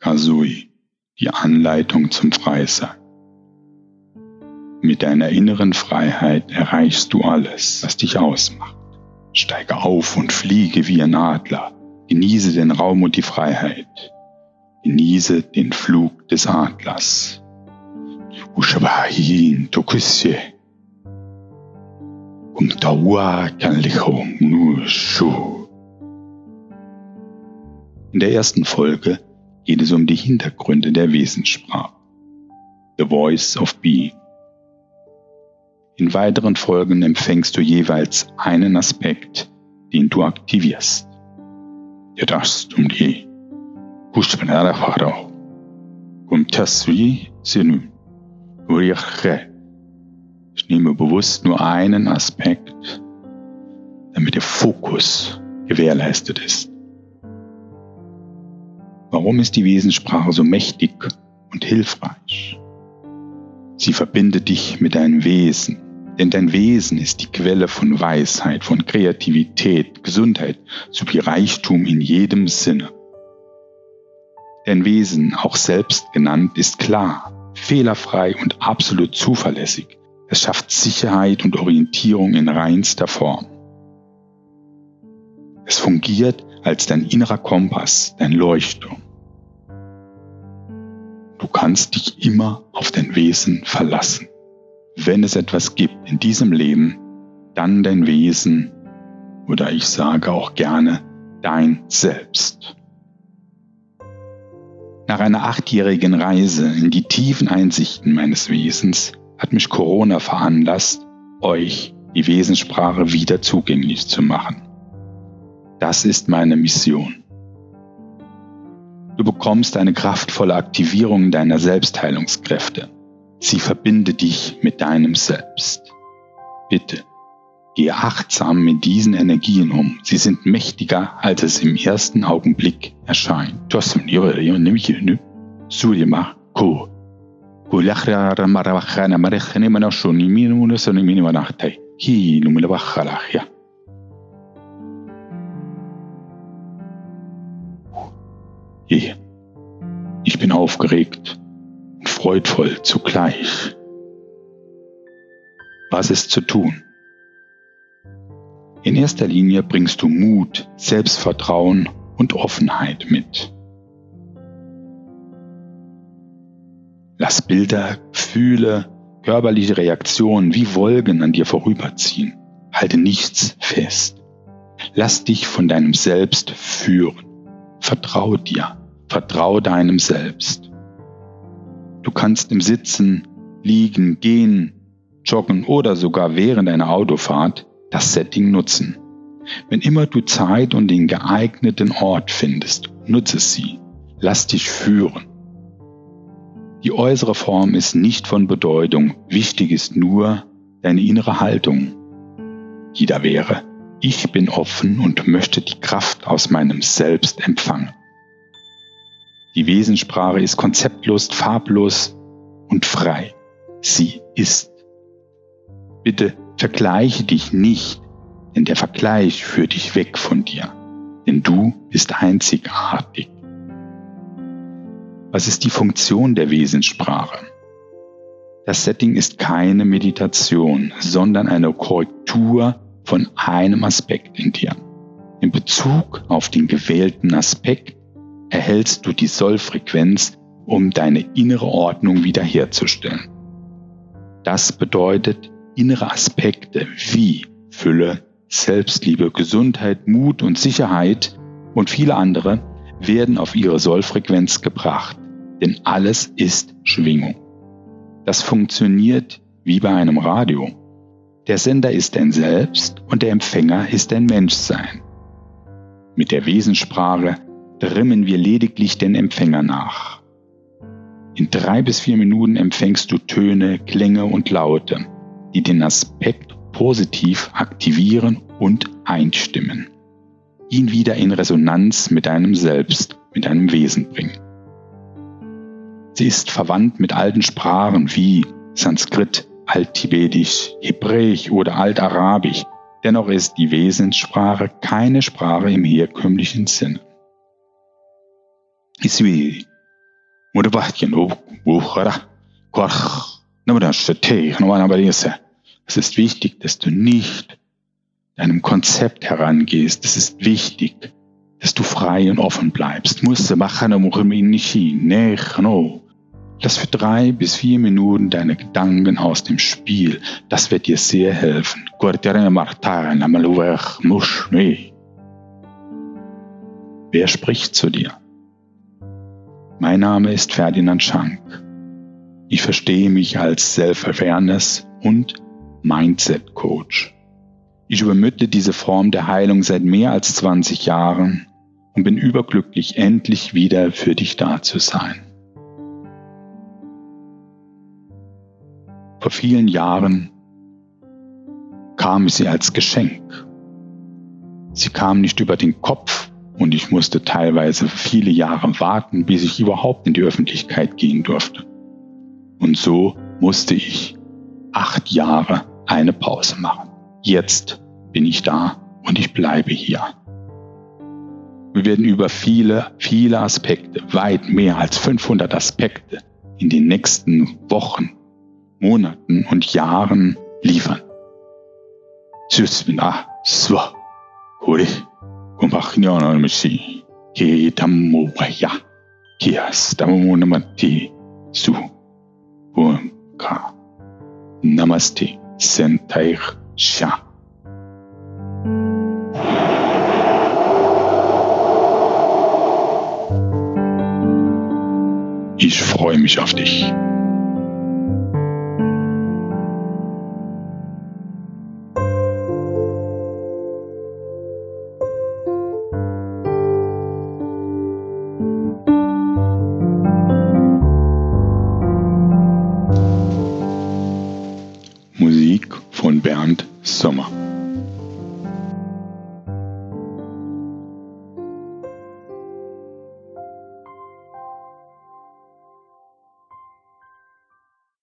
Kasui, die Anleitung zum Freisein. Mit deiner inneren Freiheit erreichst du alles, was dich ausmacht. Steige auf und fliege wie ein Adler. Genieße den Raum und die Freiheit. Genieße den Flug des Adlers. Ushabahin tokusye. In der ersten Folge geht es um die Hintergründe der Wesenssprache. The Voice of Being. In weiteren Folgen empfängst du jeweils einen Aspekt, den du aktivierst. Um die Pushpanara um Sinu. Ich nehme bewusst nur einen Aspekt, damit der Fokus gewährleistet ist. Warum ist die Wesenssprache so mächtig und hilfreich? Sie verbindet dich mit deinem Wesen, denn dein Wesen ist die Quelle von Weisheit, von Kreativität, Gesundheit sowie Reichtum in jedem Sinne. Dein Wesen, auch selbst genannt, ist klar, fehlerfrei und absolut zuverlässig. Es schafft Sicherheit und Orientierung in reinster Form. Es fungiert als dein innerer Kompass, dein Leuchtturm. Du kannst dich immer auf dein Wesen verlassen. Wenn es etwas gibt in diesem Leben, dann dein Wesen oder ich sage auch gerne dein Selbst. Nach einer achtjährigen Reise in die tiefen Einsichten meines Wesens hat mich Corona veranlasst, euch die Wesenssprache wieder zugänglich zu machen. Das ist meine Mission. Du bekommst eine kraftvolle Aktivierung deiner Selbstheilungskräfte. Sie verbindet dich mit deinem Selbst. Bitte, gehe achtsam mit diesen Energien um. Sie sind mächtiger, als es im ersten Augenblick erscheint. Hi, Je. Ich bin aufgeregt und freudvoll zugleich. Was ist zu tun? In erster Linie bringst du Mut, Selbstvertrauen und Offenheit mit. Lass Bilder, Gefühle, körperliche Reaktionen wie Wolken an dir vorüberziehen. Halte nichts fest. Lass dich von deinem Selbst führen. Vertraue dir. Vertrau deinem Selbst. Du kannst im Sitzen, Liegen, Gehen, Joggen oder sogar während einer Autofahrt das Setting nutzen. Wenn immer du Zeit und den geeigneten Ort findest, nutze sie. Lass dich führen. Die äußere Form ist nicht von Bedeutung. Wichtig ist nur deine innere Haltung. Die da wäre, ich bin offen und möchte die Kraft aus meinem Selbst empfangen. Die Wesenssprache ist konzeptlos, farblos und frei. Sie ist. Bitte vergleiche dich nicht, denn der Vergleich führt dich weg von dir, denn du bist einzigartig. Was ist die Funktion der Wesenssprache? Das Setting ist keine Meditation, sondern eine Korrektur von einem Aspekt in dir. In Bezug auf den gewählten Aspekt erhältst du die Sollfrequenz, um deine innere Ordnung wiederherzustellen. Das bedeutet, innere Aspekte wie Fülle, Selbstliebe, Gesundheit, Mut und Sicherheit und viele andere werden auf ihre Sollfrequenz gebracht, denn alles ist Schwingung. Das funktioniert wie bei einem Radio. Der Sender ist ein Selbst und der Empfänger ist ein Menschsein. Mit der Wesenssprache drimmen wir lediglich den Empfänger nach. In drei bis vier Minuten empfängst du Töne, Klänge und Laute, die den Aspekt positiv aktivieren und einstimmen, ihn wieder in Resonanz mit deinem Selbst, mit deinem Wesen bringen. Sie ist verwandt mit alten Sprachen wie Sanskrit, Alttibetisch, Hebräisch oder Altarabisch. Dennoch ist die Wesenssprache keine Sprache im herkömmlichen Sinne. Isui Es ist wichtig, dass du nicht deinem Konzept herangehst. Es ist wichtig, dass du frei und offen bleibst. Lass für drei bis vier Minuten deine Gedanken aus dem Spiel. Das wird dir sehr helfen. Wer spricht zu dir? Mein Name ist Ferdinand Schank. Ich verstehe mich als Self-Awareness und Mindset Coach. Ich übermittle diese Form der Heilung seit mehr als 20 Jahren und bin überglücklich, endlich wieder für dich da zu sein. Vor vielen Jahren kam sie als Geschenk. Sie kam nicht über den Kopf und ich musste teilweise viele Jahre warten, bis ich überhaupt in die Öffentlichkeit gehen durfte. Und so musste ich acht Jahre eine Pause machen. Jetzt bin ich da und ich bleibe hier. Wir werden über viele, viele Aspekte, weit mehr als 500 Aspekte in den nächsten Wochen, Monaten und Jahren liefern. Tschüss, bin ah, so, kumbachnyana mishi, ke tammo waya, kias tammo namati, su, ka, namaste, sentair, sha. Ich freue mich auf dich. Musik von Bernd Sommer.